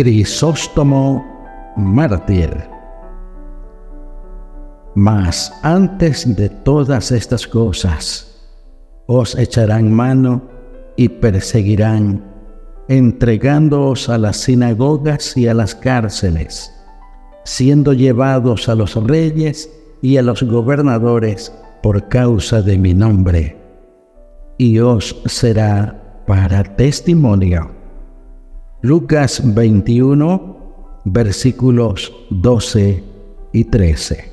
Crisóstomo mártir. Mas antes de todas estas cosas, os echarán mano y perseguirán, entregándoos a las sinagogas y a las cárceles, siendo llevados a los reyes y a los gobernadores por causa de mi nombre, y os será para testimonio. Lucas 21, versículos 12 y 13.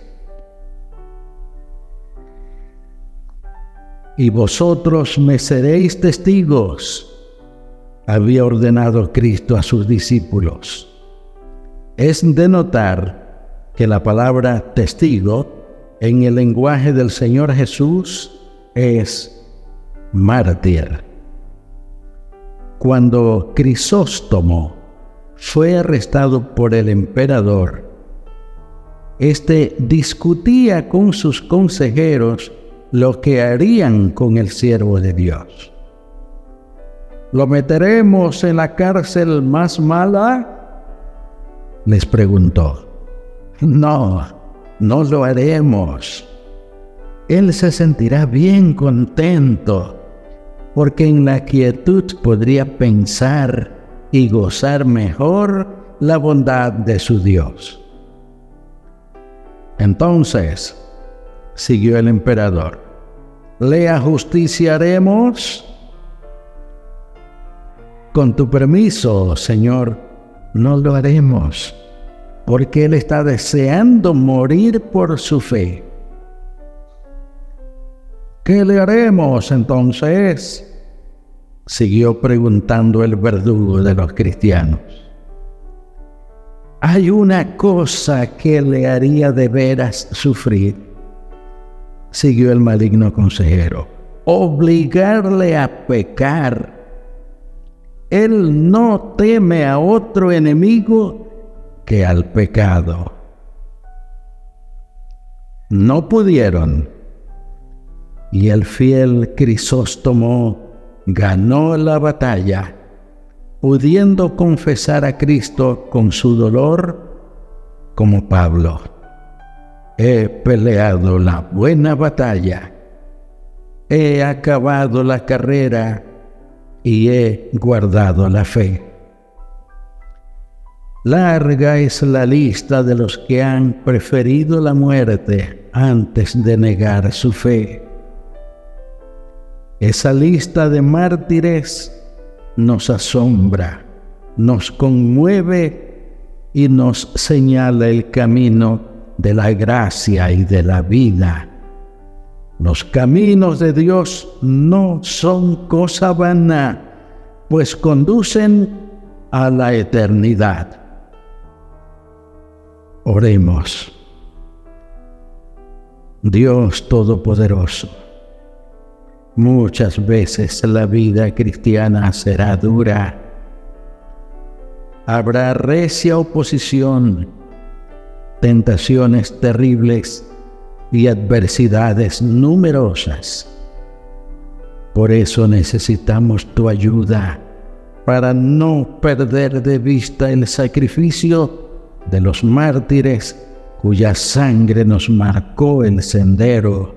Y vosotros me seréis testigos, había ordenado Cristo a sus discípulos. Es de notar que la palabra testigo en el lenguaje del Señor Jesús es mártir. Cuando Crisóstomo fue arrestado por el emperador, éste discutía con sus consejeros lo que harían con el siervo de Dios. ¿Lo meteremos en la cárcel más mala? Les preguntó. No, no lo haremos. Él se sentirá bien contento porque en la quietud podría pensar y gozar mejor la bondad de su Dios. Entonces, siguió el emperador, ¿le ajusticiaremos? Con tu permiso, Señor, no lo haremos, porque Él está deseando morir por su fe. ¿Qué le haremos entonces? Siguió preguntando el verdugo de los cristianos. Hay una cosa que le haría de veras sufrir, siguió el maligno consejero, obligarle a pecar. Él no teme a otro enemigo que al pecado. No pudieron y el fiel Crisóstomo ganó la batalla, pudiendo confesar a Cristo con su dolor como Pablo. He peleado la buena batalla, he acabado la carrera y he guardado la fe. Larga es la lista de los que han preferido la muerte antes de negar su fe. Esa lista de mártires nos asombra, nos conmueve y nos señala el camino de la gracia y de la vida. Los caminos de Dios no son cosa vana, pues conducen a la eternidad. Oremos. Dios Todopoderoso Muchas veces la vida cristiana será dura. Habrá recia oposición, tentaciones terribles y adversidades numerosas. Por eso necesitamos tu ayuda para no perder de vista el sacrificio de los mártires cuya sangre nos marcó el sendero